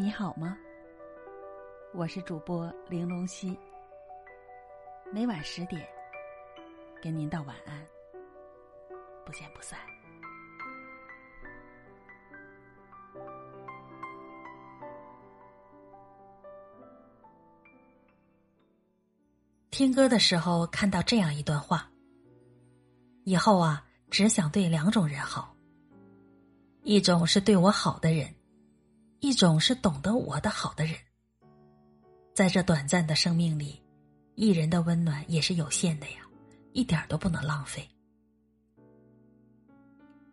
你好吗？我是主播玲珑溪，每晚十点跟您道晚安，不见不散。听歌的时候看到这样一段话：以后啊，只想对两种人好，一种是对我好的人。一种是懂得我的好的人，在这短暂的生命里，一人的温暖也是有限的呀，一点都不能浪费。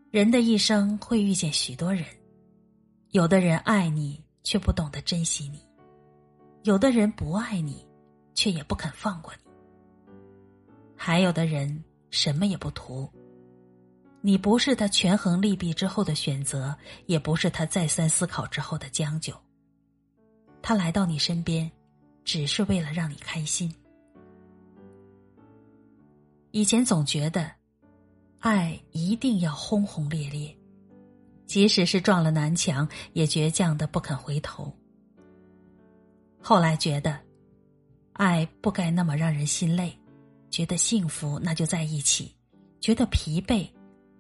人的一生会遇见许多人，有的人爱你却不懂得珍惜你，有的人不爱你，却也不肯放过你，还有的人什么也不图。你不是他权衡利弊之后的选择，也不是他再三思考之后的将就。他来到你身边，只是为了让你开心。以前总觉得，爱一定要轰轰烈烈，即使是撞了南墙，也倔强的不肯回头。后来觉得，爱不该那么让人心累，觉得幸福那就在一起，觉得疲惫。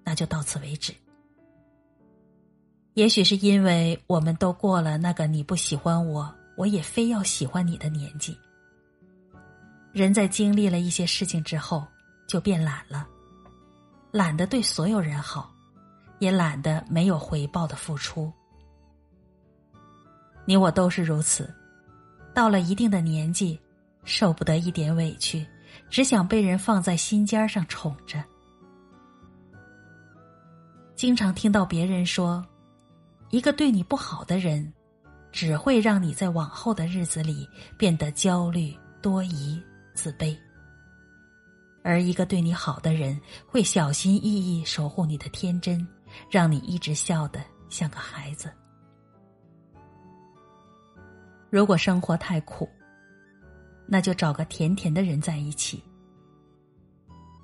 那就到此为止。也许是因为我们都过了那个你不喜欢我，我也非要喜欢你的年纪。人在经历了一些事情之后，就变懒了，懒得对所有人好，也懒得没有回报的付出。你我都是如此，到了一定的年纪，受不得一点委屈，只想被人放在心尖上宠着。经常听到别人说，一个对你不好的人，只会让你在往后的日子里变得焦虑、多疑、自卑；而一个对你好的人，会小心翼翼守护你的天真，让你一直笑得像个孩子。如果生活太苦，那就找个甜甜的人在一起。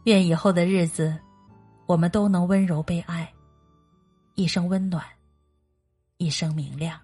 愿以后的日子，我们都能温柔被爱。一生温暖，一生明亮。